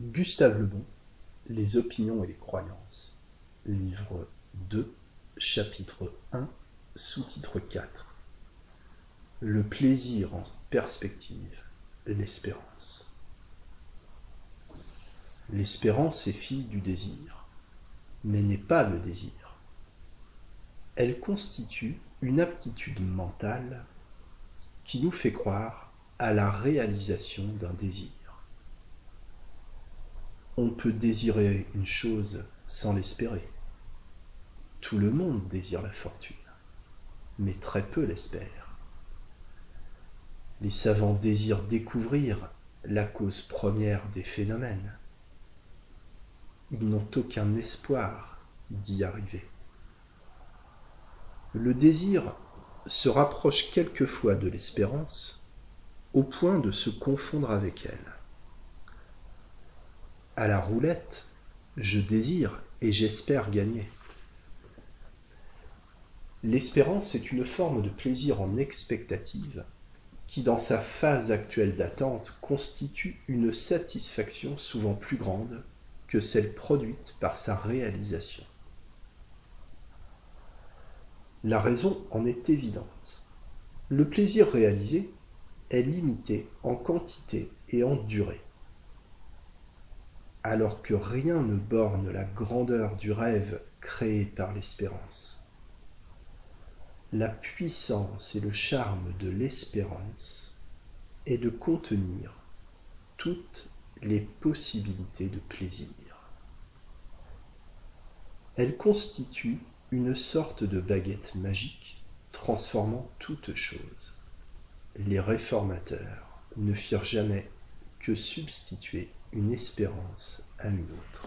Gustave Lebon, Les opinions et les croyances, livre 2, chapitre 1, sous-titre 4. Le plaisir en perspective, l'espérance. L'espérance est fille du désir, mais n'est pas le désir. Elle constitue une aptitude mentale qui nous fait croire à la réalisation d'un désir. On peut désirer une chose sans l'espérer. Tout le monde désire la fortune, mais très peu l'espèrent. Les savants désirent découvrir la cause première des phénomènes. Ils n'ont aucun espoir d'y arriver. Le désir se rapproche quelquefois de l'espérance au point de se confondre avec elle. À la roulette, je désire et j'espère gagner. L'espérance est une forme de plaisir en expectative qui, dans sa phase actuelle d'attente, constitue une satisfaction souvent plus grande que celle produite par sa réalisation. La raison en est évidente. Le plaisir réalisé est limité en quantité et en durée alors que rien ne borne la grandeur du rêve créé par l'espérance. La puissance et le charme de l'espérance est de contenir toutes les possibilités de plaisir. Elle constitue une sorte de baguette magique transformant toutes choses. Les réformateurs ne firent jamais que substituer une espérance à une autre.